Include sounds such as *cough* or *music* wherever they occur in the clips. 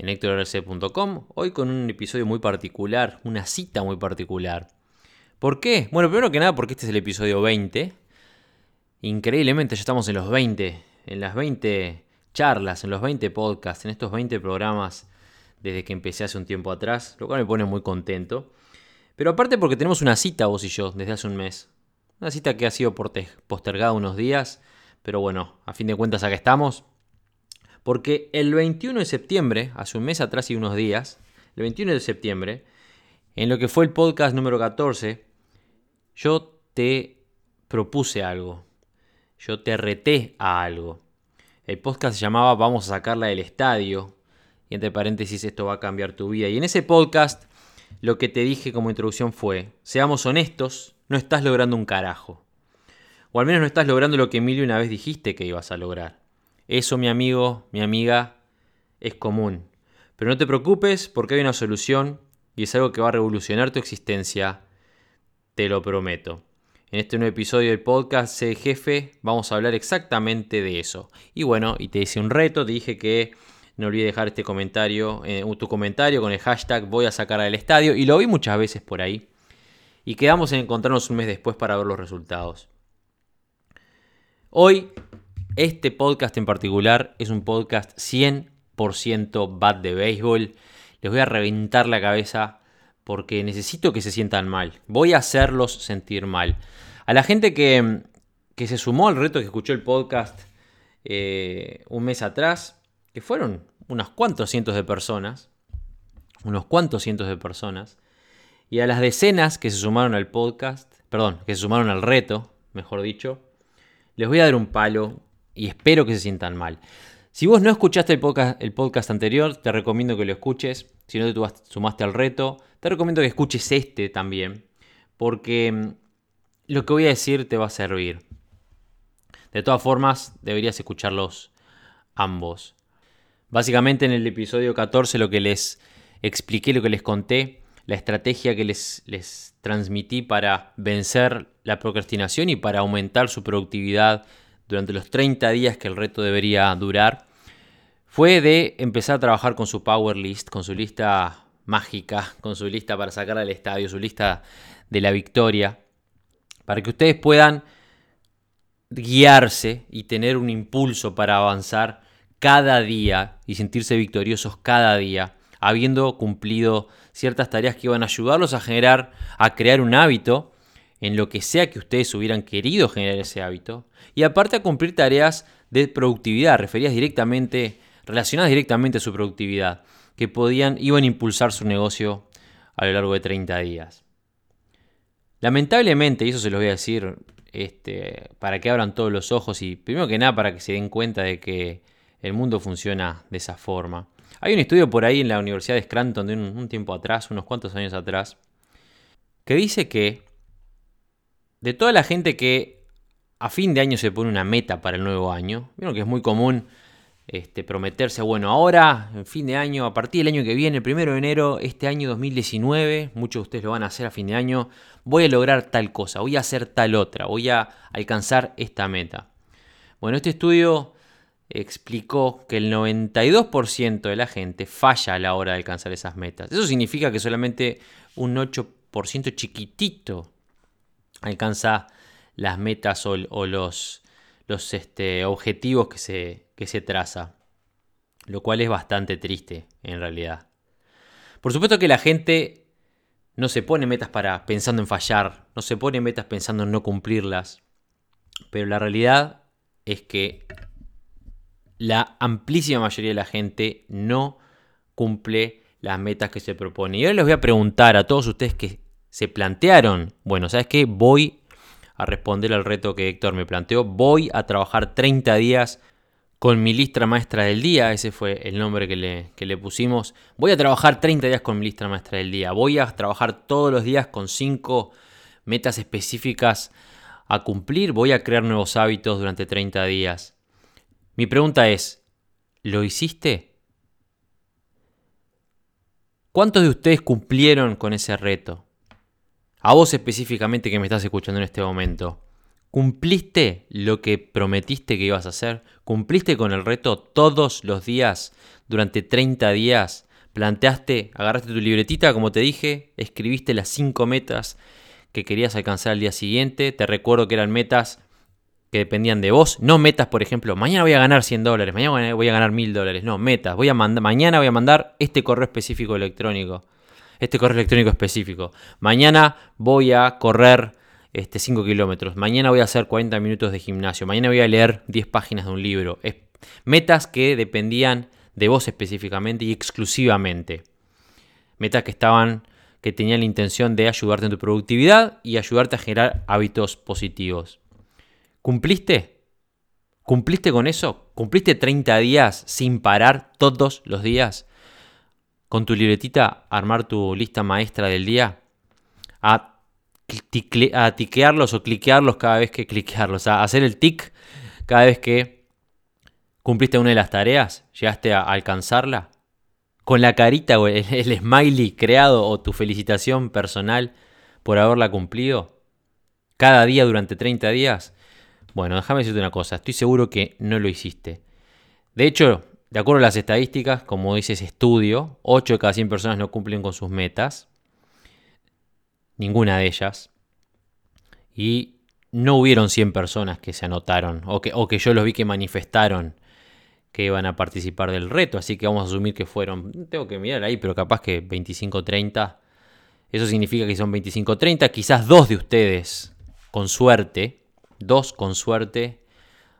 en hectorrc.com. Hoy con un episodio muy particular, una cita muy particular. ¿Por qué? Bueno, primero que nada porque este es el episodio 20. Increíblemente ya estamos en los 20, en las 20 charlas, en los 20 podcasts, en estos 20 programas desde que empecé hace un tiempo atrás, lo cual me pone muy contento. Pero aparte porque tenemos una cita vos y yo desde hace un mes. Una cita que ha sido postergada unos días, pero bueno, a fin de cuentas acá estamos. Porque el 21 de septiembre, hace un mes atrás y unos días, el 21 de septiembre, en lo que fue el podcast número 14, yo te propuse algo. Yo te reté a algo. El podcast se llamaba Vamos a sacarla del estadio. Y entre paréntesis, esto va a cambiar tu vida. Y en ese podcast, lo que te dije como introducción fue, seamos honestos, no estás logrando un carajo. O al menos no estás logrando lo que Emilio una vez dijiste que ibas a lograr. Eso, mi amigo, mi amiga, es común. Pero no te preocupes porque hay una solución y es algo que va a revolucionar tu existencia, te lo prometo. En este nuevo episodio del podcast Sé Jefe vamos a hablar exactamente de eso. Y bueno, y te hice un reto, te dije que no olvides dejar este comentario, eh, tu comentario con el hashtag voy a sacar al estadio y lo vi muchas veces por ahí. Y quedamos en encontrarnos un mes después para ver los resultados. Hoy, este podcast en particular es un podcast 100% bad de béisbol. Les voy a reventar la cabeza porque necesito que se sientan mal. Voy a hacerlos sentir mal. A la gente que, se sumó al reto que escuchó el podcast eh, un mes atrás, que fueron unos cuantos cientos de personas, unos cuantos cientos de personas, y a las decenas que se sumaron al podcast, perdón, que se sumaron al reto, mejor dicho, les voy a dar un palo y espero que se sientan mal. Si vos no escuchaste el podcast, anterior, te recomiendo que lo escuches. Si no te sumaste al reto, te recomiendo que escuches este también. Porque mm, lo que voy a decir te va a servir. De todas formas, deberías escucharlos ambos. Básicamente en el episodio 14 lo que les expliqué, lo que les conté, la estrategia que les, les transmití para vencer la procrastinación y para aumentar su productividad durante los 30 días que el reto debería durar, fue de empezar a trabajar con su Power List, con su lista mágica, con su lista para sacar al estadio, su lista de la victoria, para que ustedes puedan guiarse y tener un impulso para avanzar cada día y sentirse victoriosos cada día, habiendo cumplido ciertas tareas que iban a ayudarlos a generar, a crear un hábito en lo que sea que ustedes hubieran querido generar ese hábito, y aparte a cumplir tareas de productividad, referidas directamente, relacionadas directamente a su productividad, que podían, iban a impulsar su negocio a lo largo de 30 días. Lamentablemente, y eso se lo voy a decir este, para que abran todos los ojos y primero que nada para que se den cuenta de que el mundo funciona de esa forma. Hay un estudio por ahí en la Universidad de Scranton de un tiempo atrás, unos cuantos años atrás, que dice que de toda la gente que a fin de año se pone una meta para el nuevo año, vieron que es muy común este, prometerse, bueno, ahora, en fin de año, a partir del año que viene, el primero de enero, este año 2019, muchos de ustedes lo van a hacer a fin de año, voy a lograr tal cosa, voy a hacer tal otra, voy a alcanzar esta meta. Bueno, este estudio explicó que el 92% de la gente falla a la hora de alcanzar esas metas. Eso significa que solamente un 8% chiquitito alcanza las metas o, los, los este, objetivos que se, que se traza. Lo cual es bastante triste en realidad. Por supuesto que la gente no se pone metas para pensando en fallar, no se pone metas pensando en no cumplirlas. Pero la realidad es que la amplísima mayoría de la gente no cumple las metas que se propone. Y ahora les voy a preguntar a todos ustedes que se plantearon, bueno, ¿sabes qué? Voy a responder al reto que Héctor me planteó, voy a trabajar 30 días con mi lista maestra del día, ese fue el nombre que le, que le, pusimos. Voy a trabajar 30 días con mi lista maestra del día. Voy a trabajar todos los días con 5 metas específicas a cumplir. Voy a crear nuevos hábitos durante 30 días. Mi pregunta es, ¿lo hiciste? ¿Cuántos de ustedes cumplieron con ese reto? A vos específicamente que me estás escuchando en este momento. ¿Cumpliste lo que prometiste que ibas a hacer? ¿Cumpliste con el reto todos los días durante 30 días? ¿Planteaste, agarraste tu libretita, como te dije, escribiste las 5 metas que querías alcanzar al día siguiente? Te recuerdo que eran metas que dependían de vos, no metas, por ejemplo, mañana voy a ganar 100 dólares, mañana voy a ganar 1000 dólares, no, metas, voy a mañana voy a mandar este correo específico electrónico, este correo electrónico específico, mañana voy a correr este, 5 kilómetros. Mañana voy a hacer 40 minutos de gimnasio. Mañana voy a leer 10 páginas de un libro. metas que dependían de vos específicamente y exclusivamente. Metas que estaban, que tenían la intención de ayudarte en tu productividad y ayudarte a generar hábitos positivos. ¿Cumpliste? ¿Cumpliste con eso? ¿Cumpliste 30 días sin parar todos los días? Con tu libretita, armar tu lista maestra del día. A tiquearlos o cliquearlos cada vez que cliquearlos, a hacer el tic cada vez que cumpliste una de las tareas, llegaste a alcanzarla, con la carita o el, smiley creado o tu felicitación personal por haberla cumplido, cada día durante 30 días. Bueno, déjame decirte una cosa, estoy seguro que no lo hiciste. De hecho, de acuerdo a las estadísticas, como dice ese estudio, 8 de cada 100 personas no cumplen con sus metas ninguna de ellas. Y no hubieron 100 personas que se anotaron o que, o que yo los vi que manifestaron que iban a participar del reto. Así que vamos a asumir que fueron, tengo que mirar ahí, pero capaz que 25-30. Eso significa que son 25-30. Quizás dos de ustedes, con suerte, dos con suerte,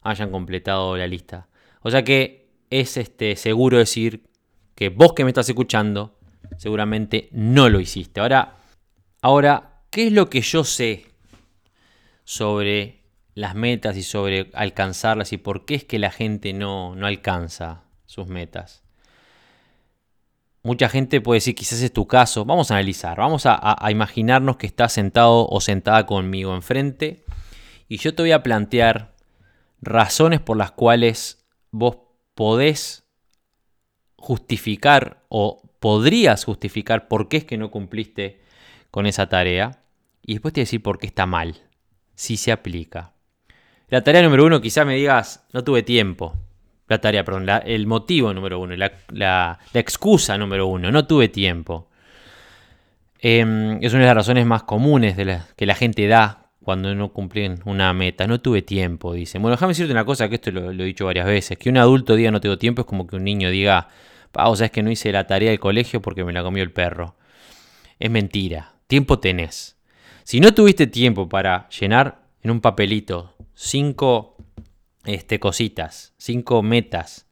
hayan completado la lista. O sea que es este, seguro decir que vos que me estás escuchando, seguramente no lo hiciste. Ahora, Ahora, ¿qué es lo que yo sé sobre las metas y sobre alcanzarlas y por qué es que la gente no, alcanza sus metas? Mucha gente puede decir, quizás es tu caso. Vamos a analizar, vamos a, a, imaginarnos que estás sentado o sentada conmigo enfrente y yo te voy a plantear razones por las cuales vos podés justificar o podrías justificar por qué es que no cumpliste con esa tarea y después te decir por qué está mal, si se aplica. La tarea número uno, quizás me digas, no tuve tiempo. La tarea, perdón, el motivo número uno, la, excusa número uno, no tuve tiempo. Em, es una de las razones más comunes de que la gente da cuando no cumplen una meta. No tuve tiempo, dicen. Bueno, déjame decirte una cosa, que esto lo, he dicho varias veces. Que un adulto diga no tengo tiempo es como que un niño diga, o sea, es que no hice la tarea del colegio porque me la comió el perro. Es mentira tiempo tenés. Si no tuviste tiempo para llenar en un papelito cinco este, cositas, cinco metas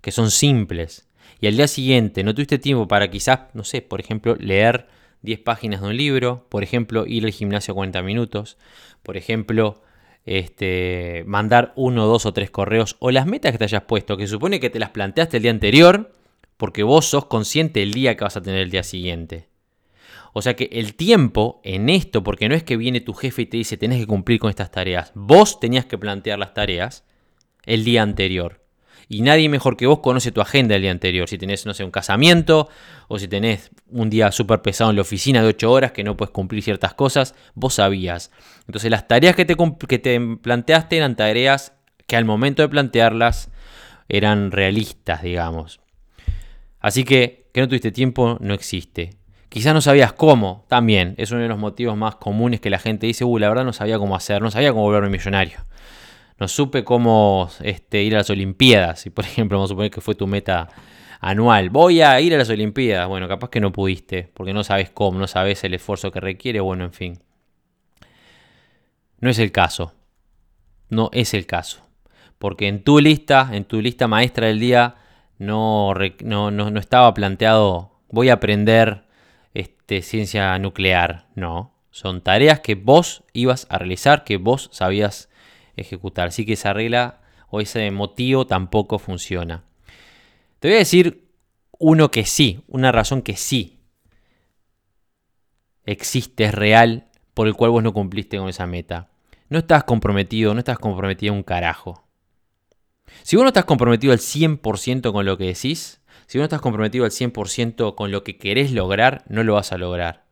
que son simples, y al día siguiente no tuviste tiempo para quizás, no sé, por ejemplo, leer 10 páginas de un libro, por ejemplo, ir al gimnasio 40 minutos, por ejemplo, este, mandar uno, dos o tres correos, o las metas que te hayas puesto, que supone que te las planteaste el día anterior, porque vos sos consciente del día que vas a tener el día siguiente. O sea que el tiempo en esto, porque no es que viene tu jefe y te dice tenés que cumplir con estas tareas, vos tenías que plantear las tareas el día anterior. Y nadie mejor que vos conoce tu agenda el día anterior. Si tenés, no sé, un casamiento o si tenés un día súper pesado en la oficina de 8 horas que no puedes cumplir ciertas cosas, vos sabías. Entonces las tareas que te, que te planteaste eran tareas que al momento de plantearlas eran realistas, digamos. Así que que no tuviste tiempo no existe. Quizás no sabías cómo, también. Es uno de los motivos más comunes que la gente dice, uh, la verdad no sabía cómo hacer, no sabía cómo volverme millonario. No supe cómo este, ir a las Olimpiadas. Y por ejemplo, vamos a suponer que fue tu meta anual. Voy a ir a las Olimpiadas. Bueno, capaz que no pudiste, porque no sabes cómo, no sabes el esfuerzo que requiere, bueno, en fin. No es el caso. No es el caso. Porque en tu lista, en tu lista maestra del día, no estaba planteado, voy a aprender este, ciencia nuclear, no. Son tareas que vos ibas a realizar, que vos sabías ejecutar. Así que esa regla o ese motivo tampoco funciona. Te voy a decir uno que sí, una razón que sí existe, es real, por el cual vos no cumpliste con esa meta. No estás comprometido, no estás comprometido un carajo. Si vos no estás comprometido al 100% con lo que decís, si vos no estás comprometido al 100% con lo que querés lograr, no lo vas a lograr.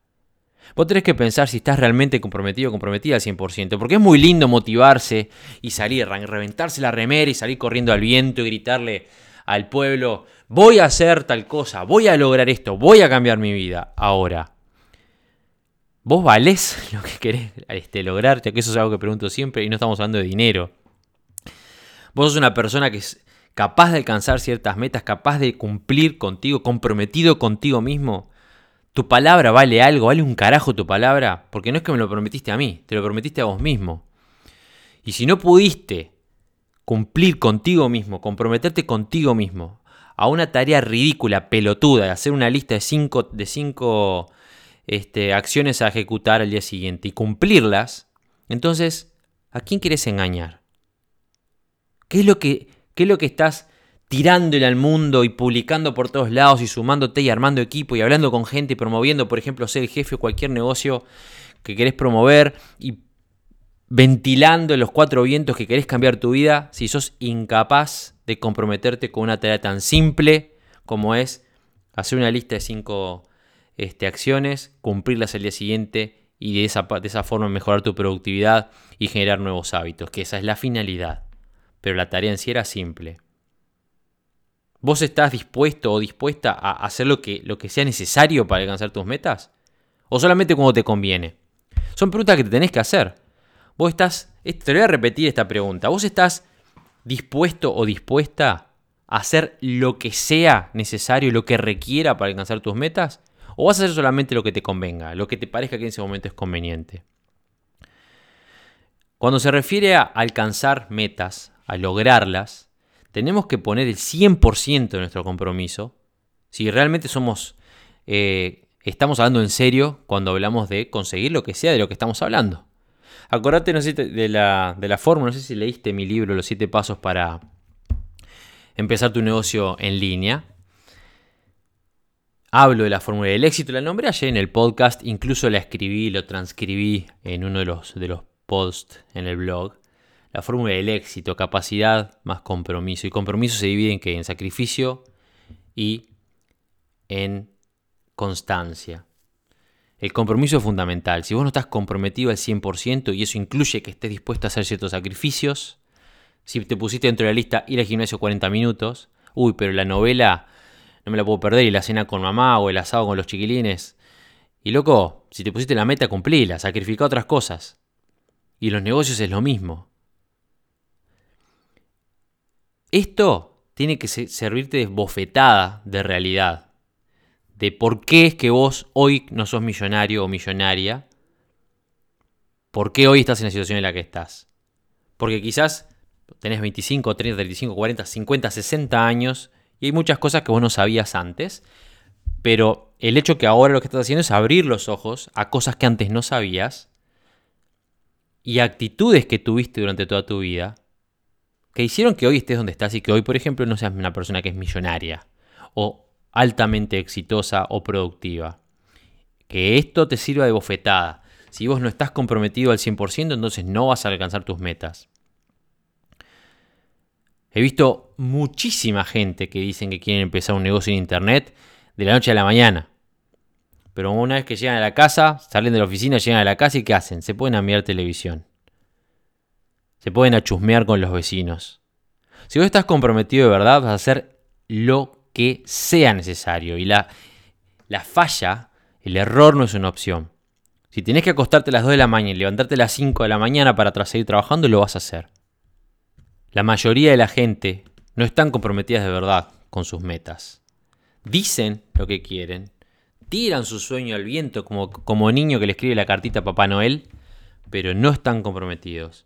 Vos tenés que pensar si estás realmente comprometido comprometida al 100%, porque es muy lindo motivarse y salir, reventarse la remera y salir corriendo al viento y gritarle al pueblo, voy a hacer tal cosa, voy a lograr esto, voy a cambiar mi vida. Ahora, ¿vos valés *laughs* lo que querés este, lograr? Que eso es algo que pregunto siempre y no estamos hablando de dinero. Vos sos una persona que es capaz de alcanzar ciertas metas, capaz de cumplir contigo, comprometido contigo mismo. Tu palabra vale algo, vale un carajo tu palabra, porque no es que me lo prometiste a mí, te lo prometiste a vos mismo. Y si no pudiste cumplir contigo mismo, comprometerte contigo mismo a una tarea ridícula, pelotuda, de hacer una lista de cinco, de cinco este, acciones a ejecutar al día siguiente y cumplirlas, entonces, ¿a quién quieres engañar? ¿Qué es lo que, qué es lo que estás tirándole al mundo y publicando por todos lados y sumándote y armando equipo y hablando con gente y promoviendo, por ejemplo, ser el jefe o cualquier negocio que querés promover y ventilando los cuatro vientos que querés cambiar tu vida si sos incapaz de comprometerte con una tarea tan simple como es hacer una lista de cinco este, acciones, cumplirlas al día siguiente y de esa, de esa forma mejorar tu productividad y generar nuevos hábitos, que esa es la finalidad. Pero la tarea en sí era simple. ¿Vos estás dispuesto o dispuesta a hacer lo que, lo que sea necesario para alcanzar tus metas? ¿O solamente cuando te conviene? Son preguntas que te tenés que hacer. Vos estás, te voy a repetir esta pregunta, ¿vos estás dispuesto o dispuesta a hacer lo que sea necesario, lo que requiera para alcanzar tus metas? ¿O vas a hacer solamente lo que te convenga, lo que te parezca que en ese momento es conveniente? Cuando se refiere a alcanzar metas, a lograrlas, tenemos que poner el 100% de nuestro compromiso. Si realmente somos, eh, estamos hablando en serio cuando hablamos de conseguir lo que sea de lo que estamos hablando. Acordate, de la, de la fórmula, no sé si leíste mi libro, Los 7 Pasos para empezar tu negocio en línea. Hablo de la fórmula del éxito, la nombré ayer en el podcast, incluso la escribí, lo transcribí en uno de los, de los posts en el blog. La fórmula del éxito, capacidad más compromiso. Y compromiso se divide en que en sacrificio y en constancia. El compromiso es fundamental. Si vos no estás comprometido al 100% y eso incluye que estés dispuesto a hacer ciertos sacrificios, si te pusiste dentro de la lista ir al gimnasio 40 minutos, uy, pero la novela no me la puedo perder y la cena con mamá o el asado con los chiquilines. Y loco, si te pusiste la meta, cumplíla, sacrifica otras cosas. Y los negocios es lo mismo. Esto tiene que servirte de bofetada de realidad de por qué es que vos hoy no sos millonario o millonaria, por qué hoy estás en la situación en la que estás. Porque quizás tenés 25, 30, 35, 40, 50, 60 años y hay muchas cosas que vos no sabías antes, pero el hecho que ahora lo que estás haciendo es abrir los ojos a cosas que antes no sabías y actitudes que tuviste durante toda tu vida que hicieron que hoy estés donde estás y que hoy, por ejemplo, no seas una persona que es millonaria o altamente exitosa o productiva. Que esto te sirva de bofetada. Si vos no estás comprometido al 100%, entonces no vas a alcanzar tus metas. He visto muchísima gente que dicen que quieren empezar un negocio en Internet de la noche a la mañana. Pero una vez que llegan a la casa, salen de la oficina, llegan a la casa y ¿qué hacen? Se pueden a mirar televisión. Se pueden a chusmear con los vecinos. Si vos estás comprometido de verdad, vas a hacer lo que sea necesario. Y la, la falla, el error no es una opción. Si tienes que acostarte a las 2 de la mañana y levantarte a las 5 de la mañana para seguir trabajando, lo vas a hacer. La mayoría de la gente no están comprometidas de verdad con sus metas. Dicen lo que quieren, tiran su sueño al viento como, como niño que le escribe la cartita a Papá Noel, pero no están comprometidos.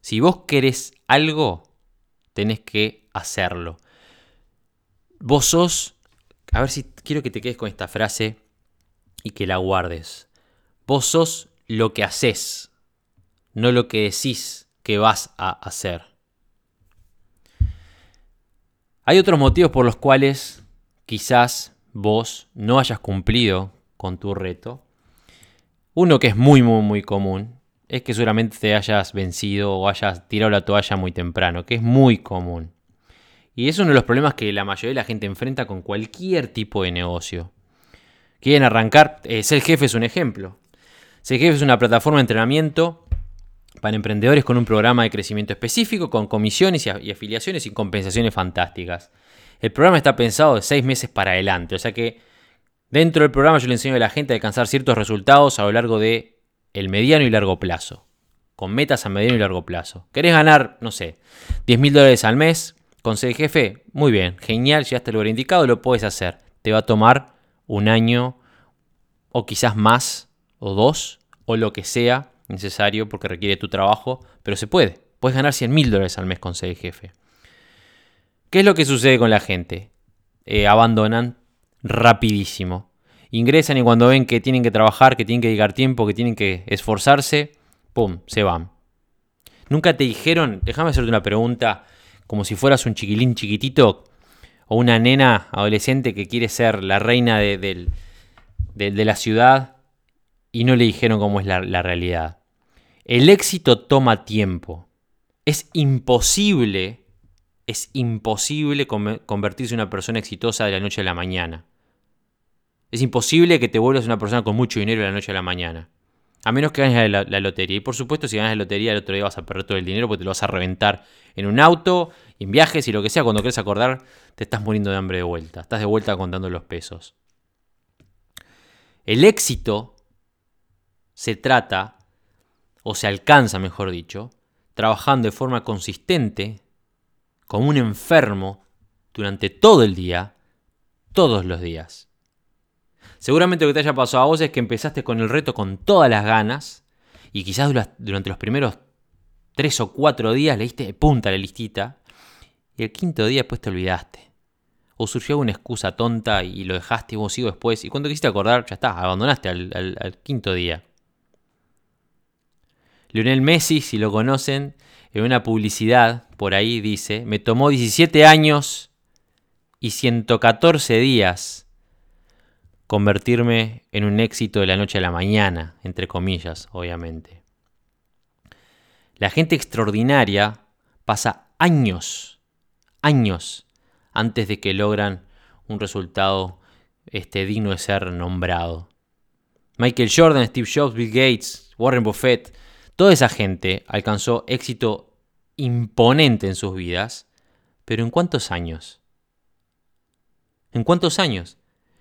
Si vos querés algo, tenés que hacerlo. Vos sos, a ver si quiero que te quedes con esta frase y que la guardes. Vos sos lo que haces, no lo que decís que vas a hacer. Hay otros motivos por los cuales quizás vos no hayas cumplido con tu reto. Uno que es muy, muy, muy común es que seguramente te hayas vencido o hayas tirado la toalla muy temprano, que es muy común. Y es uno de los problemas que la mayoría de la gente enfrenta con cualquier tipo de negocio. Quieren arrancar, eh, Ser Jefe es un ejemplo. Ser Jefe es una plataforma de entrenamiento para emprendedores con un programa de crecimiento específico, con comisiones y afiliaciones y compensaciones fantásticas. El programa está pensado de seis meses para adelante, o sea que dentro del programa yo le enseño a la gente a alcanzar ciertos resultados a lo largo de el mediano y largo plazo, con metas a mediano y largo plazo. ¿Querés ganar, no sé, 10 mil dólares al mes con ser jefe? Muy bien, genial, llegaste al lugar indicado, lo puedes hacer. Te va a tomar un año o quizás más, o dos, o lo que sea necesario porque requiere tu trabajo, pero se puede. Puedes ganar 100 mil dólares al mes con ser jefe. ¿Qué es lo que sucede con la gente? Eh, abandonan rapidísimo. Ingresan y cuando ven que tienen que trabajar, que tienen que llegar tiempo, que tienen que esforzarse, ¡pum!, se van. ¿Nunca te dijeron, déjame hacerte una pregunta, como si fueras un chiquilín chiquitito o una nena adolescente que quiere ser la reina de, la ciudad y no le dijeron cómo es la realidad? El éxito toma tiempo. Es imposible es imposible convertirse en una persona exitosa de la noche a la mañana. Es imposible que te vuelvas una persona con mucho dinero de la noche a la mañana. A menos que ganes la, lotería. Y por supuesto, si ganas la lotería, el otro día vas a perder todo el dinero porque te lo vas a reventar en un auto, en viajes y lo que sea. Cuando quieres acordar, te estás muriendo de hambre de vuelta. Estás de vuelta contando los pesos. El éxito se trata, o se alcanza, mejor dicho, trabajando de forma consistente como un enfermo durante todo el día, todos los días. Seguramente lo que te haya pasado a vos es que empezaste con el reto con todas las ganas y quizás durante los primeros tres o cuatro días le diste punta la listita y el quinto día después te olvidaste. O surgió una excusa tonta y lo dejaste y vos sigo después y cuando quisiste acordar ya está, abandonaste al, al quinto día. Lionel Messi, si lo conocen, en una publicidad por ahí dice, me tomó 17 años y 114 días convertirme en un éxito de la noche a la mañana, entre comillas, obviamente. La gente extraordinaria pasa años, años, antes de que logran un resultado este, digno de ser nombrado. Michael Jordan, Steve Jobs, Bill Gates, Warren Buffett, Toda esa gente alcanzó éxito imponente en sus vidas, pero ¿en cuántos años? ¿En cuántos años?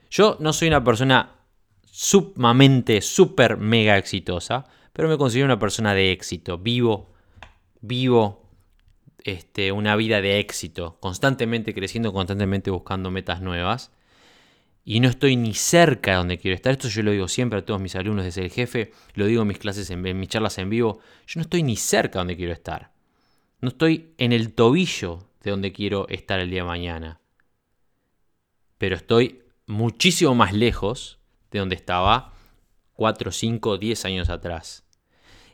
Yo no soy una persona sumamente, súper, mega exitosa, pero me considero una persona de éxito. Vivo, vivo este, una vida de éxito, constantemente creciendo, constantemente buscando metas nuevas y no estoy ni cerca de donde quiero estar. Esto yo lo digo siempre a todos mis alumnos de ser el jefe, lo digo en mis clases, en, mis charlas en vivo. Yo no estoy ni cerca de donde quiero estar. No estoy en el tobillo de donde quiero estar el día de mañana. Pero estoy muchísimo más lejos de donde estaba 4, 5, 10 años atrás.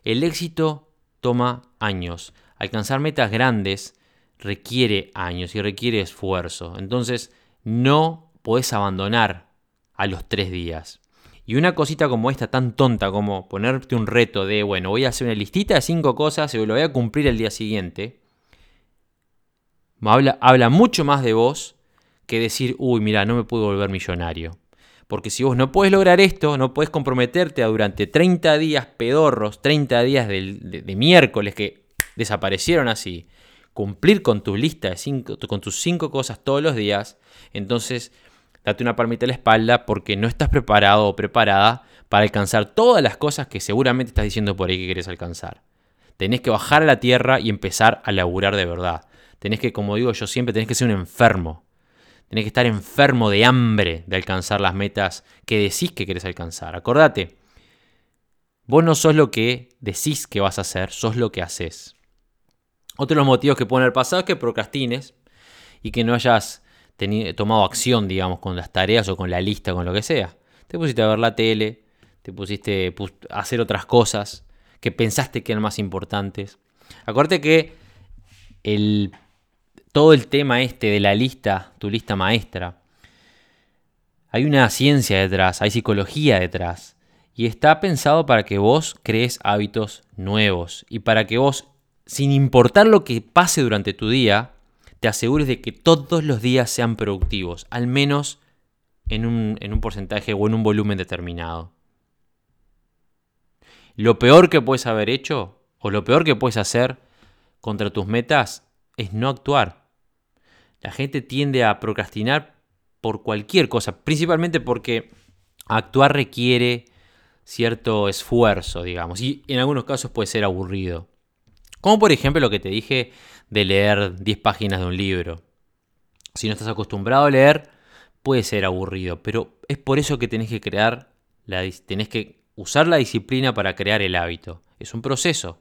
El éxito toma años. Alcanzar metas grandes requiere años y requiere esfuerzo. Entonces, no podés abandonar a los tres días. Y una cosita como esta, tan tonta como ponerte un reto de, bueno, voy a hacer una listita de cinco cosas y lo voy a cumplir el día siguiente, habla, habla mucho más de vos que decir, uy, mira, no me puedo volver millonario. Porque si vos no puedes lograr esto, no puedes comprometerte a durante 30 días pedorros, 30 días de, miércoles que desaparecieron así, cumplir con tu lista de cinco, con tus cinco cosas todos los días, entonces date una palmita a la espalda porque no estás preparado o preparada para alcanzar todas las cosas que seguramente estás diciendo por ahí que quieres alcanzar. Tenés que bajar a la tierra y empezar a laburar de verdad. Tenés que, como digo yo siempre, tenés que ser un enfermo. Tenés que estar enfermo de hambre de alcanzar las metas que decís que querés alcanzar. Acordate, vos no sos lo que decís que vas a hacer, sos lo que haces. Otro de los motivos que pueden haber pasado es que procrastines y que no hayas tomado acción, digamos, con las tareas o con la lista, con lo que sea. Te pusiste a ver la tele, te pusiste a hacer otras cosas que pensaste que eran más importantes. Acuérdate que el todo el tema este de la lista, tu lista maestra, hay una ciencia detrás, hay psicología detrás. Y está pensado para que vos crees hábitos nuevos y para que vos, sin importar lo que pase durante tu día, te asegures de que todos los días sean productivos, al menos en un, en un porcentaje o en un volumen determinado. Lo peor que puedes haber hecho o lo peor que puedes hacer contra tus metas es no actuar. La gente tiende a procrastinar por cualquier cosa, principalmente porque actuar requiere cierto esfuerzo, digamos, y en algunos casos puede ser aburrido. Como por ejemplo lo que te dije de leer 10 páginas de un libro. Si no estás acostumbrado a leer, puede ser aburrido, pero es por eso que tenés que crear, la, tenés que usar la disciplina para crear el hábito. Es un proceso.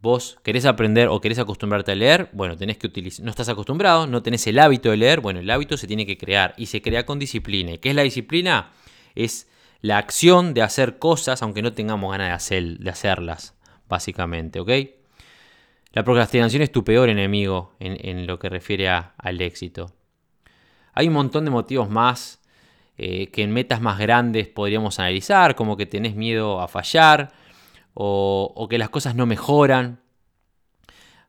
Vos querés aprender o querés acostumbrarte a leer, bueno, tenés que utilizar, no estás acostumbrado, no tenés el hábito de leer, bueno, el hábito se tiene que crear y se crea con disciplina. ¿Y qué es la disciplina? Es la acción de hacer cosas aunque no tengamos ganas de, hacer, de hacerlas, básicamente, ¿ok? La procrastinación es tu peor enemigo en, lo que refiere al éxito. Hay un montón de motivos más eh, que en metas más grandes podríamos analizar, como que tenés miedo a fallar o, que las cosas no mejoran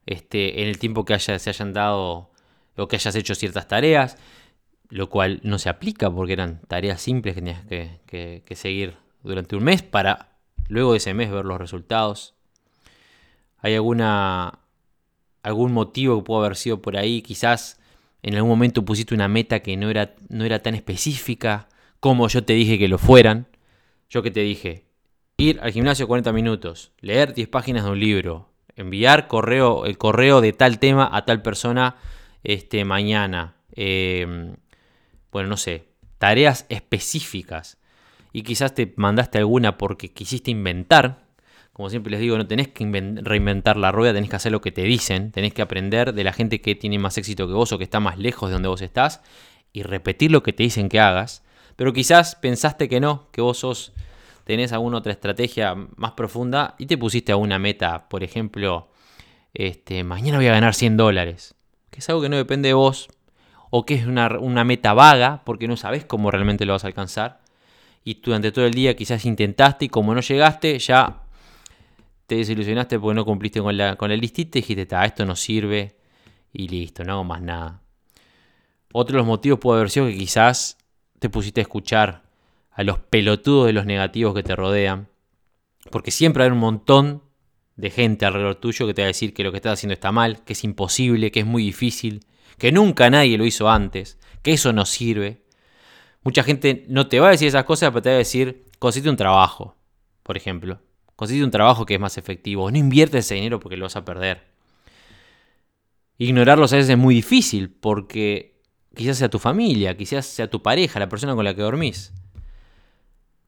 este, en el tiempo que se hayan dado o que hayas hecho ciertas tareas, lo cual no se aplica porque eran tareas simples que tenías que, que seguir durante un mes para luego de ese mes ver los resultados. Hay alguna algún motivo que pudo haber sido por ahí, quizás en algún momento pusiste una meta que no era, no era tan específica como yo te dije que lo fueran. Yo que te dije, ir al gimnasio 40 minutos, leer 10 páginas de un libro, enviar correo, el correo de tal tema a tal persona este, mañana. Em, bueno, no sé, tareas específicas. Y quizás te mandaste alguna porque quisiste inventar, como siempre les digo, no tenés que reinventar la rueda, tenés que hacer lo que te dicen, tenés que aprender de la gente que tiene más éxito que vos o que está más lejos de donde vos estás y repetir lo que te dicen que hagas. Pero quizás pensaste que no, que vos sos, tenés alguna otra estrategia más profunda y te pusiste a una meta, por ejemplo, este, mañana voy a ganar 100 dólares, que es algo que no depende de vos, o que es una, una meta vaga porque no sabes cómo realmente lo vas a alcanzar. Y durante todo el día quizás intentaste y como no llegaste, ya te desilusionaste porque no cumpliste con la, con el listita y dijiste, esto no sirve y listo, no hago más nada. Otro de los motivos puede haber sido que quizás te pusiste a escuchar a los pelotudos de los negativos que te rodean, porque siempre hay un montón de gente alrededor tuyo que te va a decir que lo que estás haciendo está mal, que es imposible, que es muy difícil, que nunca nadie lo hizo antes, que eso no sirve. Mucha gente no te va a decir esas cosas, pero te va a decir, consiste un trabajo, por ejemplo. Consigue un trabajo que es más efectivo. No inviertes ese dinero porque lo vas a perder. Ignorarlos a veces es muy difícil porque quizás sea tu familia, quizás sea tu pareja, la persona con la que dormís.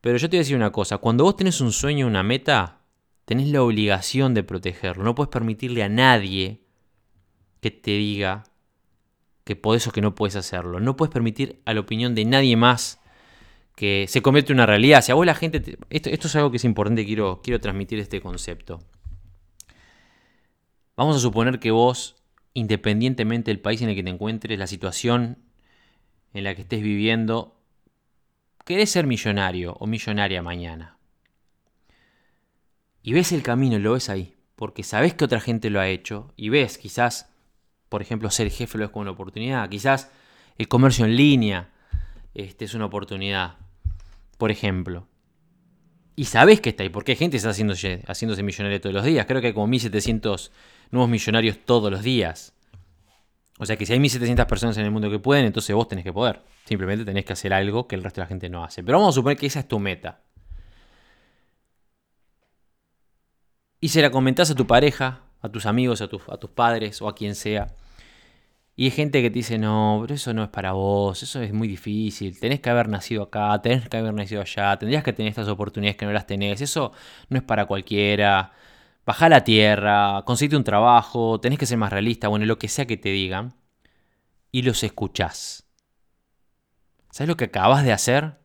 Pero yo te voy a decir una cosa, cuando vos tenés un sueño, una meta, tenés la obligación de protegerlo. No puedes permitirle a nadie que te diga que podés o que no puedes hacerlo. No puedes permitir a la opinión de nadie más que se convierte en una realidad. Si a vos la gente... esto, es algo que es importante, quiero, quiero transmitir este concepto. Vamos a suponer que vos, independientemente del país en el que te encuentres, la situación en la que estés viviendo, querés ser millonario o millonaria mañana. Y ves el camino y lo ves ahí, porque sabes que otra gente lo ha hecho y ves quizás, por ejemplo, ser jefe lo ves como una oportunidad, quizás el comercio en línea, este, es una oportunidad, por ejemplo. Y sabes que está ahí, porque hay gente que está haciéndose, haciéndose millonaria todos los días. Creo que hay como 1700 nuevos millonarios todos los días. O sea que si hay 1700 personas en el mundo que pueden, entonces vos tenés que poder. Simplemente tenés que hacer algo que el resto de la gente no hace. Pero vamos a suponer que esa es tu meta. Y se la comentás a tu pareja, a tus amigos, a, a tus padres o a quien sea. Y hay gente que te dice, no, pero eso no es para vos, eso es muy difícil, tenés que haber nacido acá, tenés que haber nacido allá, tendrías que tener estas oportunidades que no las tenés, eso no es para cualquiera, baja la tierra, conseguite un trabajo, tenés que ser más realista, bueno, lo que sea que te digan, y los escuchás. ¿Sabes lo que acabas de hacer?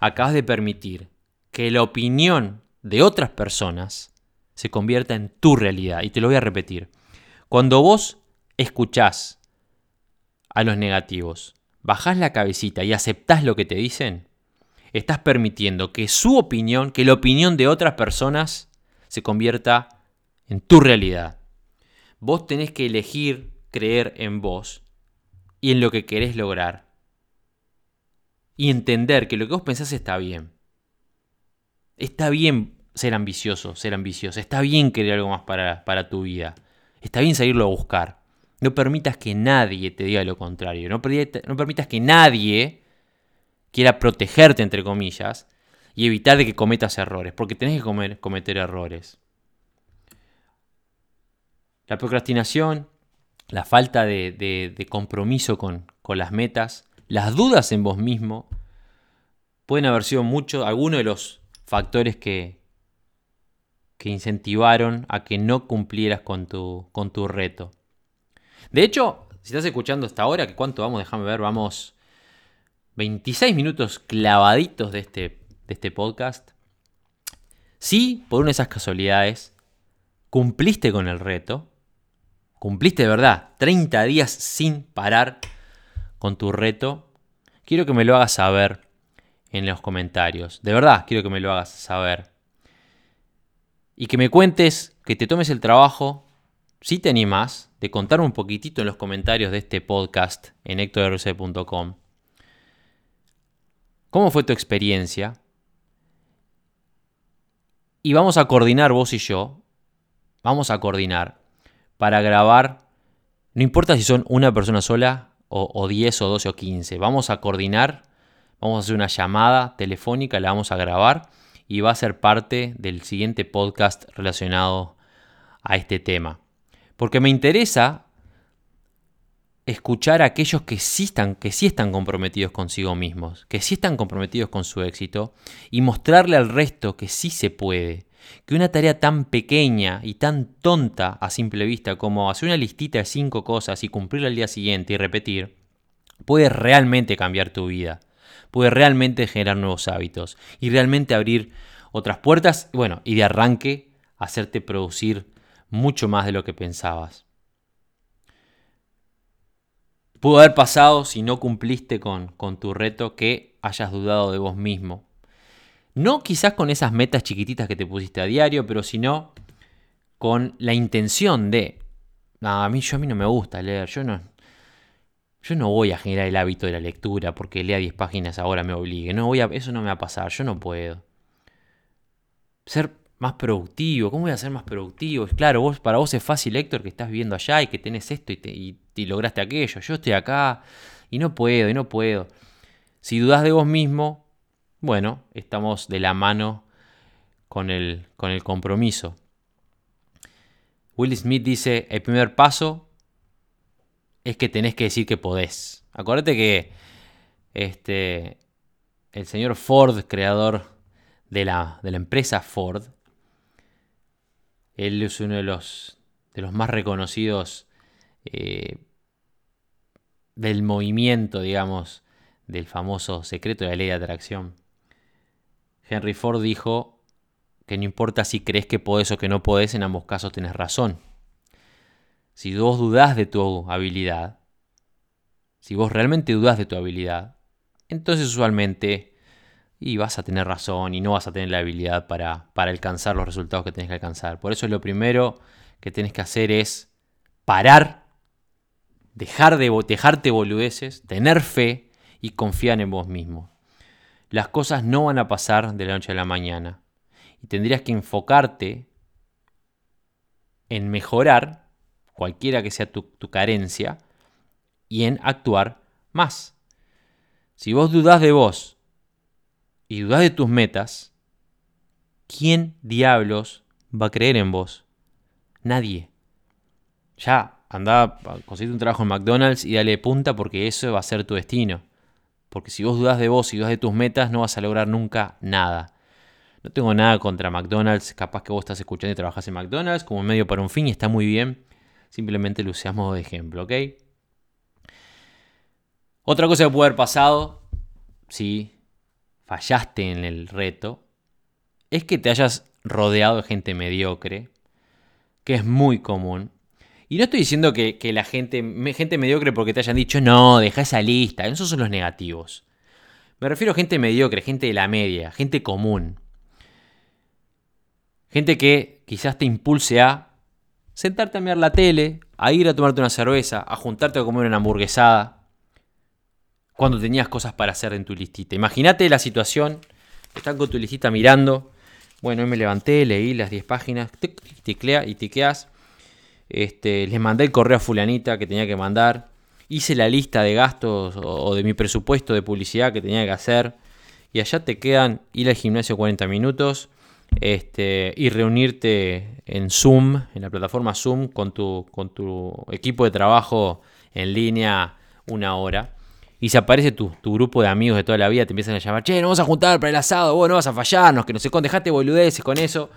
Acabas de permitir que la opinión de otras personas se convierta en tu realidad. Y te lo voy a repetir. Cuando vos escuchás a los negativos, bajás la cabecita y aceptás lo que te dicen, estás permitiendo que su opinión, que la opinión de otras personas se convierta en tu realidad. Vos tenés que elegir creer en vos y en lo que querés lograr. Y entender que lo que vos pensás está bien. Está bien ser ambicioso, ser ambicioso. Está bien querer algo más para, para tu vida. Está bien salirlo a buscar. No permitas que nadie te diga lo contrario. No permitas que nadie quiera protegerte, entre comillas, y evitar de que cometas errores, porque tenés que cometer errores. La procrastinación, la falta de, compromiso con, las metas, las dudas en vos mismo, pueden haber sido muchos, algunos de los factores que, que incentivaron a que no cumplieras con tu, con tu reto. De hecho, si estás escuchando hasta ahora, que cuánto vamos, déjame ver, vamos 26 minutos clavaditos de este, de este podcast. Si por una de esas casualidades cumpliste con el reto, cumpliste de verdad 30 días sin parar con tu reto, quiero que me lo hagas saber en los comentarios. De verdad, quiero que me lo hagas saber. Y que me cuentes, que te tomes el trabajo, si te animas, de contar un poquitito en los comentarios de este podcast en hectorrc.com ¿Cómo fue tu experiencia? Y vamos a coordinar vos y yo, vamos a coordinar para grabar, no importa si son una persona sola o, 10 o 12 o 15, vamos a coordinar, vamos a hacer una llamada telefónica, la vamos a grabar y va a ser parte del siguiente podcast relacionado a este tema. Porque me interesa escuchar a aquellos que sí, están, que sí están comprometidos consigo mismos, que sí están comprometidos con su éxito, y mostrarle al resto que sí se puede, que una tarea tan pequeña y tan tonta a simple vista como hacer una listita de cinco cosas y cumplirla al día siguiente y repetir, puede realmente cambiar tu vida, puede realmente generar nuevos hábitos y realmente abrir otras puertas, bueno, y de arranque hacerte producir mucho más de lo que pensabas pudo haber pasado si no cumpliste con, tu reto que hayas dudado de vos mismo. No quizás con esas metas chiquititas que te pusiste a diario, pero sino con la intención de, a mí yo a mí no me gusta leer, yo no yo no voy a generar el hábito de la lectura porque lea 10 páginas ahora me obligue, no voy a eso no me va a pasar, yo no puedo. Ser más productivo, ¿cómo voy a ser más productivo? Claro, vos, para vos es fácil, Héctor, que estás viviendo allá y que tenés esto y, te, y lograste aquello. Yo estoy acá y no puedo, y no puedo. Si dudas de vos mismo, bueno, estamos de la mano con el, con el compromiso. Will Smith dice, el primer paso es que tenés que decir que podés. Acuérdate que este, el señor Ford, creador de la, de la empresa Ford, él es uno de los, de los más reconocidos eh, del movimiento, digamos, del famoso secreto de la ley de atracción. Henry Ford dijo que no importa si crees que podés o que no podés, en ambos casos tenés razón. Si vos dudás de tu habilidad, si vos realmente dudás de tu habilidad, entonces usualmente y vas a tener razón y no vas a tener la habilidad para, para alcanzar los resultados que tenés que alcanzar. Por eso lo primero que tenés que hacer es parar dejar de dejarte boludeces, tener fe y confiar en vos mismo. Las cosas no van a pasar de la noche a la mañana y tendrías que enfocarte en mejorar, cualquiera que sea tu, tu carencia, y en actuar más. Si vos dudás de vos y dudás de tus metas, ¿quién diablos va a creer en vos? Nadie. Ya, anda, conseguir un trabajo en McDonald's y dale punta porque eso va a ser tu destino. Porque si vos dudas de vos y dudas de tus metas, no vas a lograr nunca nada. No tengo nada contra McDonald's, capaz que vos estás escuchando y trabajas en McDonald's como medio para un fin y está muy bien. Simplemente lo usamos de ejemplo, ¿ok? Otra cosa que puede haber pasado, si fallaste en el reto, es que te hayas rodeado de gente mediocre, que es muy común Y no estoy diciendo que, la gente, gente mediocre porque te hayan dicho, no, deja esa lista, esos son los negativos. Me refiero a gente mediocre, gente de la media, gente común. Gente que quizás te impulse a sentarte a mirar la tele, a ir a tomarte una cerveza, a juntarte a comer una hamburguesada, cuando tenías cosas para hacer en tu listita. Imagínate la situación, están con tu listita mirando, bueno, me levanté, leí las 10 páginas, ticlea y tiqueas este, les mandé el correo a fulanita que tenía que mandar. Hice la lista de gastos o, de mi presupuesto de publicidad que tenía que hacer. Y allá te quedan ir al gimnasio 40 minutos este, y reunirte en Zoom, en la plataforma Zoom, con tu, con tu equipo de trabajo en línea una hora. Y se aparece tu, grupo de amigos de toda la vida, te empiezan a llamar, che, no vamos a juntar para el asado, vos no vas a fallarnos, que no sé con, dejate boludeces con eso.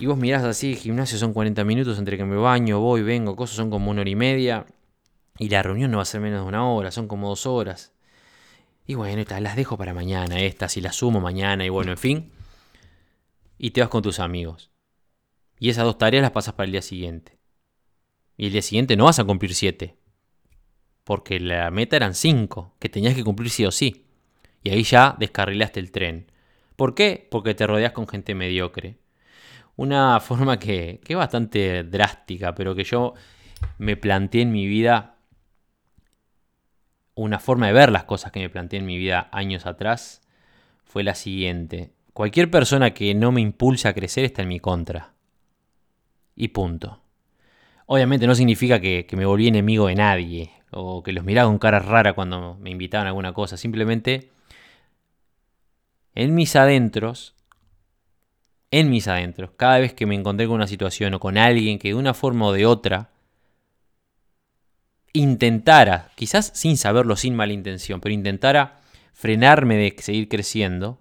Y vos mirás así, gimnasio son 40 minutos entre que me baño, voy, vengo, cosas son como una hora y media. Y la reunión no va a ser menos de una hora, son como dos horas. Y bueno, estas las dejo para mañana, estas, y las sumo mañana, y bueno, en fin. Y te vas con tus amigos. Y esas dos tareas las pasas para el día siguiente. Y el día siguiente no vas a cumplir siete. Porque la meta eran cinco, que tenías que cumplir sí o sí. Y ahí ya descarrilaste el tren. ¿Por qué? Porque te rodeas con gente mediocre una *laughs* forma que, que es bastante drástica, pero que yo me planteé en mi vida, una forma de ver las cosas que me planteé en mi vida años atrás, fue la siguiente. Cualquier persona que no me impulse a crecer está en mi contra. Y punto. Obviamente no significa que, que me volví enemigo de nadie o que los miraba con cara rara cuando me invitaban a alguna cosa. Simplemente en mis adentros en mis adentros, cada vez que me encontré con una situación o con alguien que de una forma o de otra intentara, quizás sin saberlo, sin mala intención, pero intentara frenarme de seguir creciendo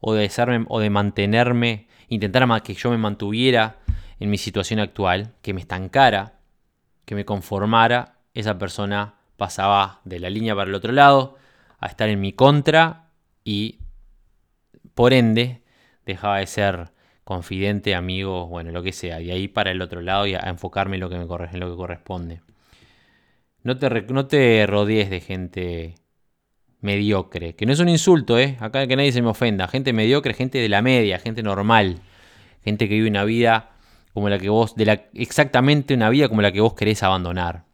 o de, o de mantenerme, intentara que yo me mantuviera en mi situación actual, que me estancara, que me conformara, esa persona pasaba de la línea para el otro lado a estar en mi contra y por ende dejaba de ser confidente, amigo, bueno, lo que sea, y ahí para el otro lado y a enfocarme en lo que, me corre, en lo que corresponde. No te, no te rodees de gente mediocre, que no es un insulto, ¿eh? Acá que nadie se me ofenda. Gente mediocre, gente de la media, gente normal, gente que vive una vida como la que vos, exactamente una vida como la que vos querés abandonar.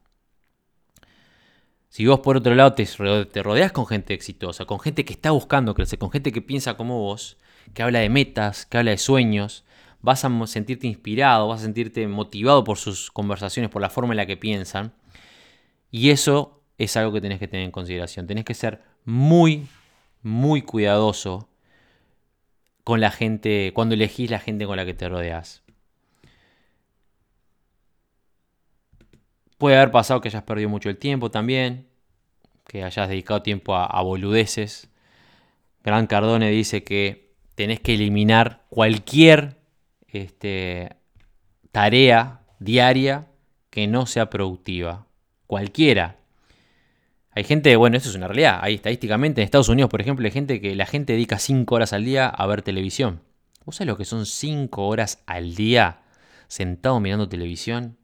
Si vos por otro lado te, te rodeas con gente exitosa, con gente que está buscando crecer, con gente que piensa como vos, que habla de metas, que habla de sueños, vas a sentirte inspirado, vas a sentirte motivado por sus conversaciones, por la forma en la que piensan. Y eso es algo que tenés que tener en consideración. Tenés que ser muy, muy cuidadoso con la gente, cuando elegís la gente con la que te rodeas. Puede haber pasado que hayas perdido mucho el tiempo también, que hayas dedicado tiempo a, a boludeces. Gran Cardone dice que tenés que eliminar cualquier este, tarea diaria que no sea productiva. Cualquiera. Hay gente, bueno, eso es una realidad. Hay estadísticamente en Estados Unidos, por ejemplo, hay gente que la gente dedica 5 horas al día a ver televisión. ¿Vos sabés lo que son 5 horas al día sentado mirando televisión?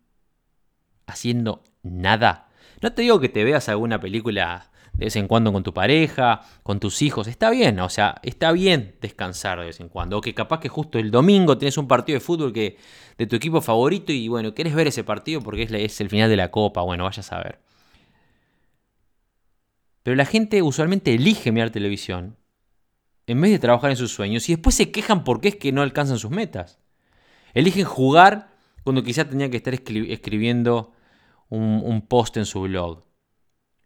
Haciendo nada. No te digo que te veas alguna película de vez en cuando con tu pareja, con tus hijos. Está bien, o sea, está bien descansar de vez en cuando. O que capaz que justo el domingo tienes un partido de fútbol que, de tu equipo favorito y bueno, quieres ver ese partido porque es, el final de la copa. Bueno, vayas a ver. Pero la gente usualmente elige mirar televisión en vez de trabajar en sus sueños y después se quejan porque es que no alcanzan sus metas. Eligen jugar cuando quizá tenían que estar escribiendo un post en su blog.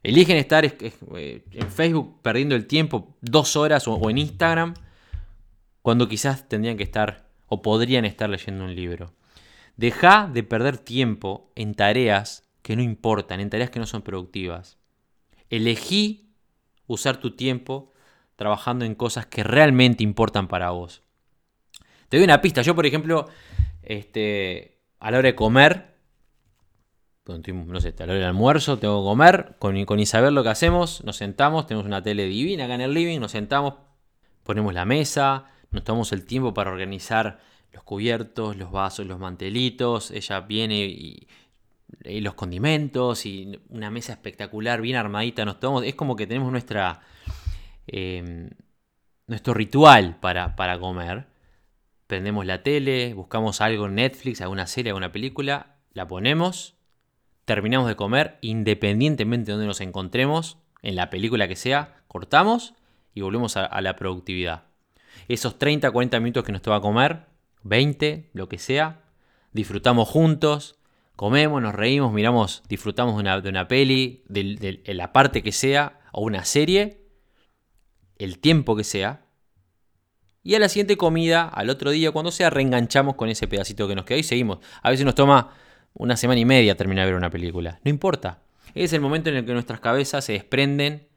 Eligen estar eh, en Facebook perdiendo el tiempo dos horas o en Instagram cuando quizás tendrían que estar o podrían estar leyendo un libro. Deja de perder tiempo en tareas que no importan, en tareas que no son productivas. Elegí usar tu tiempo trabajando en cosas que realmente importan para vos. Te doy una pista. Yo, por ejemplo, este, a la hora de comer, no sé, la hora del almuerzo, tengo que comer, con, con Isabel lo que hacemos, nos sentamos, tenemos una tele divina acá en el living, nos sentamos, ponemos la mesa, nos tomamos el tiempo para organizar los cubiertos, los vasos, los mantelitos, ella viene y y los condimentos y una mesa espectacular, bien armadita, nos tomamos, es como que tenemos nuestra, em, nuestro ritual para, para comer. Prendemos la tele, buscamos algo en Netflix, alguna serie, alguna película, la ponemos, terminamos de comer, independientemente de donde nos encontremos, en la película que sea, cortamos y volvemos a, la productividad. Esos 30, 40 minutos que nos toca comer, 20, lo que sea, disfrutamos juntos, comemos, nos reímos, miramos, disfrutamos de una, de una peli, de, la parte que sea, o una serie, el tiempo que sea. Y a la siguiente comida, al otro día, cuando sea, reenganchamos con ese pedacito que nos queda y seguimos. A veces nos toma una semana y media terminar de ver una película. No importa. Es el momento en el que nuestras cabezas se desprenden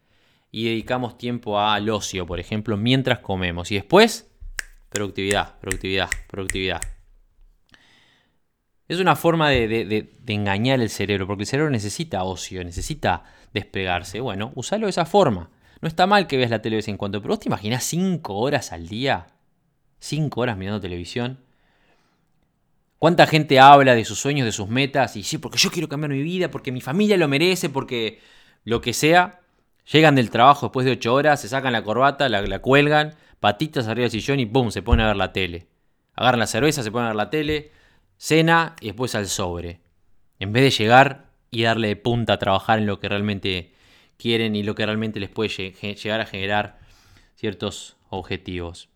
y dedicamos tiempo al ocio, por ejemplo, mientras comemos. Y después, productividad, productividad, productividad. Es una forma de, engañar el cerebro, porque el cerebro necesita ocio, necesita despegarse. Bueno, usalo de esa forma. No está mal que veas la tele vez en cuando, pero vos te imaginás 5 horas al día, 5 horas mirando televisión. ¿Cuánta gente habla de sus sueños, de sus metas? Y sí, porque yo quiero cambiar mi vida, porque mi familia lo merece, porque lo que sea. Llegan del trabajo después de 8 horas, se sacan la corbata, la, cuelgan, patitas arriba del sillón y ¡pum! se ponen a ver la tele. Agarran la cerveza, se ponen a ver la tele, cena y después al sobre. En vez de llegar y darle de punta a trabajar en lo que realmente quieren y lo que realmente les puede llegar a generar ciertos objetivos.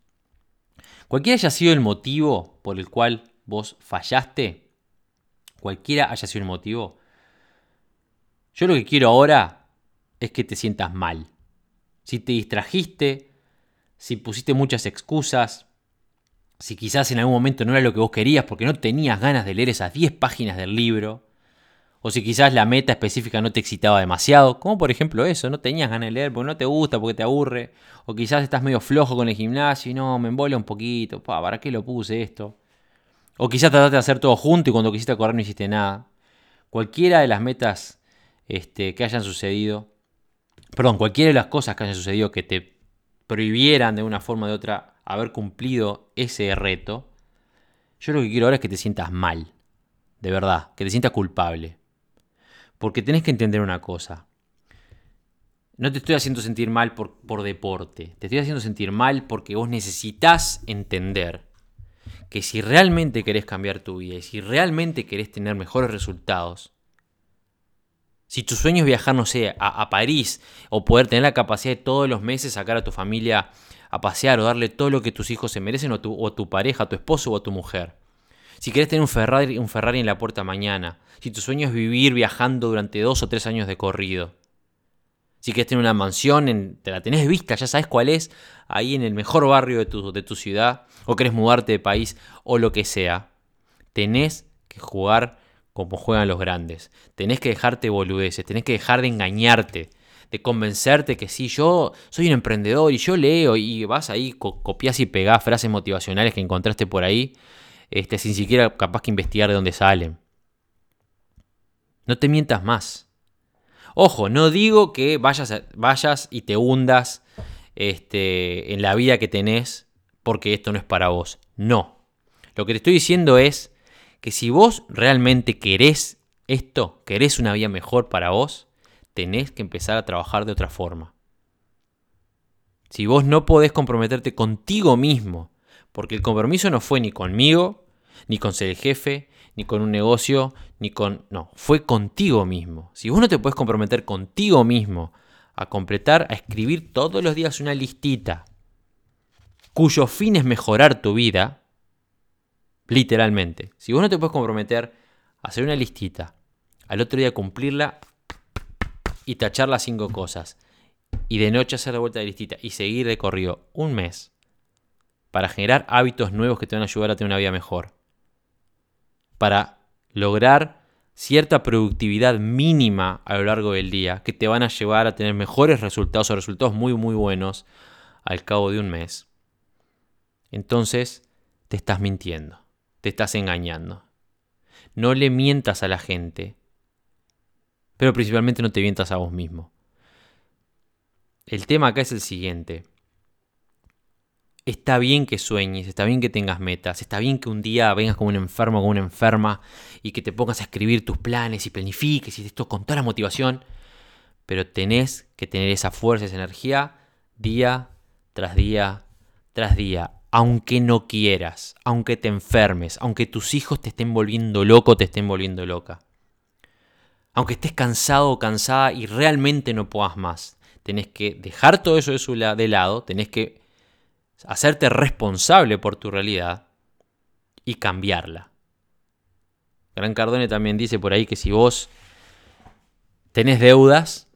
Cualquiera haya sido el motivo por el cual vos fallaste, cualquiera haya sido el motivo, yo lo que quiero ahora es que te sientas mal. Si te distrajiste, si pusiste muchas excusas, si quizás en algún momento no era lo que vos querías porque no tenías ganas de leer esas 10 páginas del libro, o si quizás la meta específica no te excitaba demasiado, como por ejemplo eso, no tenías ganas de leer porque no te gusta, porque te aburre, o quizás estás medio flojo con el gimnasio y no, me embola un poquito, ¿para qué lo puse esto? O quizás trataste de hacer todo junto y cuando quisiste correr no hiciste nada. Cualquiera de las metas este, que hayan sucedido, perdón, cualquiera de las cosas que hayan sucedido que te prohibieran de una forma o de otra haber cumplido ese reto, yo lo que quiero ahora es que te sientas mal, de verdad, que te sientas culpable. Porque tenés que entender una cosa. No te estoy haciendo sentir mal por, por deporte, te estoy haciendo sentir mal porque vos necesitas entender que si realmente querés cambiar tu vida y si realmente querés tener mejores resultados, si tu sueño es viajar, no sé, a, París o poder tener la capacidad de todos los meses sacar a tu familia a pasear o darle todo lo que tus hijos se merecen o, tu, tu pareja, a tu esposo o a tu mujer. Si quieres tener un Ferrari, un Ferrari en la puerta mañana. Si tu sueño es vivir viajando durante dos o tres años de corrido. Si quieres tener una mansión, te la tenés vista, ya sabes cuál es, ahí en el mejor barrio de tu, de tu ciudad, o querés mudarte de país, o lo que sea. Tenés que jugar como juegan los grandes. Tenés que dejarte boludeces, tenés que dejar de engañarte de convencerte que sí, yo soy un emprendedor y yo leo y vas ahí, copias y pegás frases motivacionales que encontraste por ahí, este, sin siquiera capaz que investigar de dónde salen. No te mientas más. Ojo, no digo que vayas, vayas y te hundas este, en la vida que tenés porque esto no es para vos. No. Lo que te estoy diciendo es que si vos realmente querés esto, querés una vida mejor para vos, tenés que empezar a trabajar de otra forma. Si vos no podés comprometerte contigo mismo, porque el compromiso no fue ni conmigo, ni con ser el jefe, ni con un negocio, ni con... No, fue contigo mismo. Si vos no te podés comprometer contigo mismo a completar, a escribir todos los días una listita cuyo fin es mejorar tu vida, literalmente. Si vos no te puedes comprometer a hacer una listita, al otro día cumplirla, y tachar las cinco cosas. Y de noche hacer la vuelta de listita y seguir de corrido un mes para generar hábitos nuevos que te van a ayudar a tener una vida mejor. Para lograr cierta productividad mínima a lo largo del día que te van a llevar a tener mejores resultados o resultados muy muy buenos al cabo de un mes. Entonces te estás mintiendo, te estás engañando. No le mientas a la gente pero principalmente no te mientas a vos mismo. El tema acá es el siguiente. Está bien que sueñes, está bien que tengas metas, está bien que un día vengas como un enfermo, como una enferma y que te pongas a escribir tus planes y planifiques y esto con toda la motivación, pero tenés que tener esa fuerza, esa energía día tras día tras día, aunque no quieras, aunque te enfermes, aunque tus hijos te estén volviendo loco, te estén volviendo loca. Aunque estés cansado o cansada y realmente no puedas más, tenés que dejar todo eso de lado, tenés que hacerte responsable por tu realidad y cambiarla. Gran Cardone también dice por ahí que si vos tenés deudas,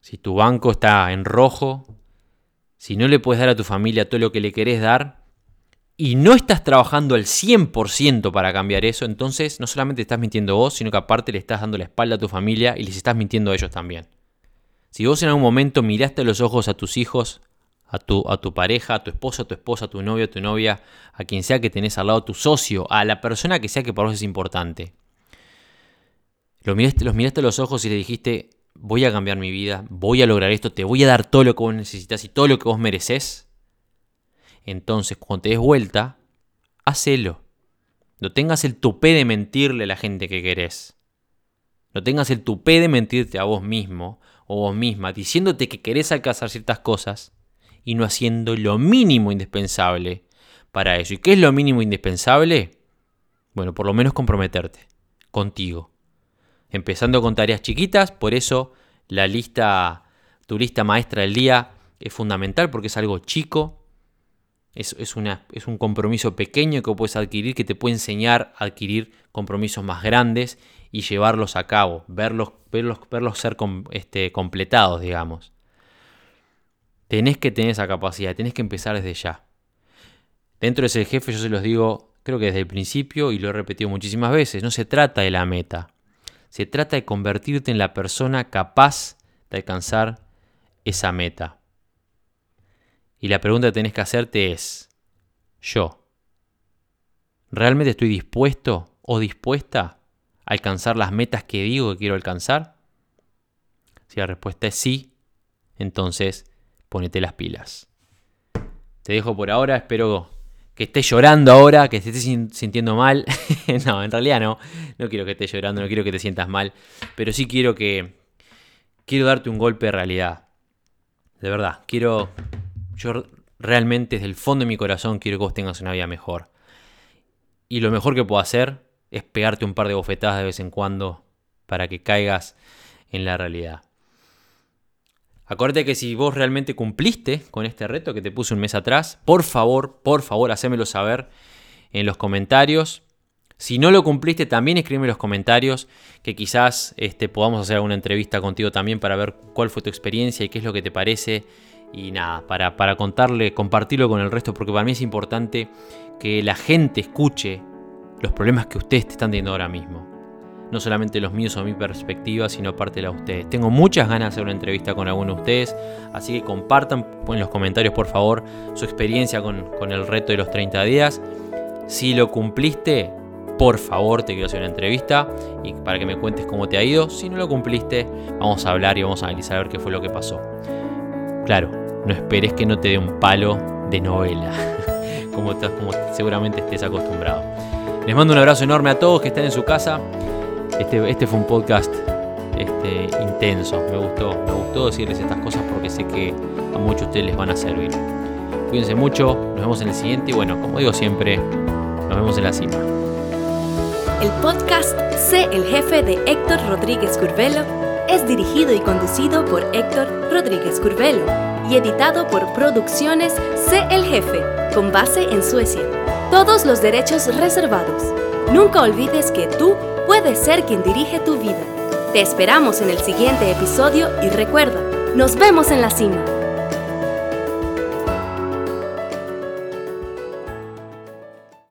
si tu banco está en rojo, si no le puedes dar a tu familia todo lo que le querés dar y no estás trabajando al 100% para cambiar eso, entonces no solamente estás mintiendo vos, sino que aparte le estás dando la espalda a tu familia y les estás mintiendo a ellos también. Si vos en algún momento miraste a los ojos a tus hijos, a tu, a tu pareja, a tu esposa, a tu esposa, a tu novio, a tu novia, a quien sea que tenés al lado, tu socio, a la persona que sea que para vos es importante. Los miraste, los miraste a los ojos y le dijiste, voy a cambiar mi vida, voy a lograr esto, te voy a dar todo lo que vos necesitas y todo lo que vos mereces. Entonces, cuando te des vuelta, hacelo. No tengas el tupé de mentirle a la gente que querés. No tengas el tupé de mentirte a vos mismo o vos misma, diciéndote que querés alcanzar ciertas cosas y no haciendo lo mínimo indispensable para eso. ¿Y qué es lo mínimo indispensable? Bueno, por lo menos comprometerte contigo. Empezando con tareas chiquitas, por eso la lista, tu lista maestra del día es fundamental porque es algo chico, es, es, una, es un compromiso pequeño que puedes adquirir que te puede enseñar a adquirir compromisos más grandes y llevarlos a cabo, verlos, verlos, verlos ser este, completados, digamos. Tenés que tener esa capacidad, tenés que empezar desde ya. Dentro de ese jefe yo se los digo, creo que desde el principio, y lo he repetido muchísimas veces, no se trata de la meta, se trata de convertirte en la persona capaz de alcanzar esa meta. Y la pregunta que tenés que hacerte es, yo, ¿realmente estoy dispuesto o dispuesta a alcanzar las metas que digo que quiero alcanzar? Si la respuesta es sí, entonces ponete las pilas. Te dejo por ahora, espero que estés llorando ahora, que te estés sintiendo mal. *laughs* no, en realidad no, no quiero que estés llorando, no quiero que te sientas mal, pero sí quiero que... Quiero darte un golpe de realidad. De verdad, quiero... Yo realmente desde el fondo de mi corazón quiero que vos tengas una vida mejor. Y lo mejor que puedo hacer es pegarte un par de bofetadas de vez en cuando para que caigas en la realidad. Acuérdate que si vos realmente cumpliste con este reto que te puse un mes atrás, por favor, por favor, hacémelo saber en los comentarios. Si no lo cumpliste, también escríbeme en los comentarios que quizás este, podamos hacer alguna entrevista contigo también para ver cuál fue tu experiencia y qué es lo que te parece. Y nada, para, para contarle, compartirlo con el resto, porque para mí es importante que la gente escuche los problemas que ustedes te están teniendo ahora mismo no solamente los míos o mi perspectiva, sino parte de la de ustedes. Tengo muchas ganas de hacer una entrevista con alguno de ustedes, así que compartan en los comentarios por favor su experiencia con, el reto de los 30 días. Si lo cumpliste, por favor te quiero hacer una entrevista y para que me cuentes cómo te ha ido. Si no lo cumpliste, vamos a hablar y vamos a analizar a ver qué fue lo que pasó. Claro, no esperes que no te dé un palo de novela, *laughs* como, como seguramente estés acostumbrado. Les mando un abrazo enorme a todos que están en su casa. Este, este, fue un podcast este, intenso. Me gustó, me gustó decirles estas cosas porque sé que a muchos de ustedes les van a servir. Cuídense mucho, nos vemos en el siguiente y bueno, como digo siempre, nos vemos en la cima. El podcast Sé el jefe de Héctor Rodríguez Curvelo es dirigido y conducido por Héctor Rodríguez Curvelo y editado por Producciones Sé el jefe, con base en Suecia. Todos los derechos reservados. Nunca olvides que tú puedes ser quien dirige tu vida. Te esperamos en el siguiente episodio y recuerda, nos vemos en la cima.